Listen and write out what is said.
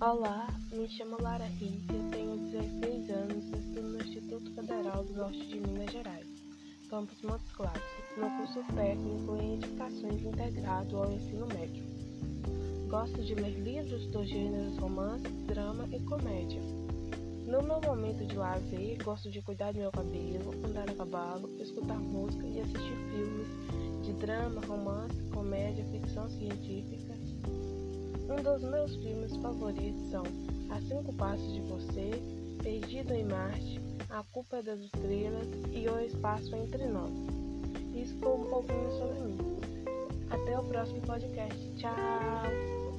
Olá, me chamo Lara Rita, tenho 16 anos e estudo no Instituto Federal do Norte de Minas Gerais, campus Montes Claros, no curso técnico em Edificações integrado ao ensino médio. Gosto de ler livros dos gêneros romance, drama e comédia. No meu momento de lazer, gosto de cuidar do meu cabelo, andar a cavalo, escutar música e assistir filmes de drama, romance, comédia, ficção científica um dos meus filmes favoritos são A Cinco Passos de Você, Perdido em Marte, A Culpa é das Estrelas e O Espaço Entre Nós. Isso foi um pouquinho sobre mim. Até o próximo podcast. Tchau!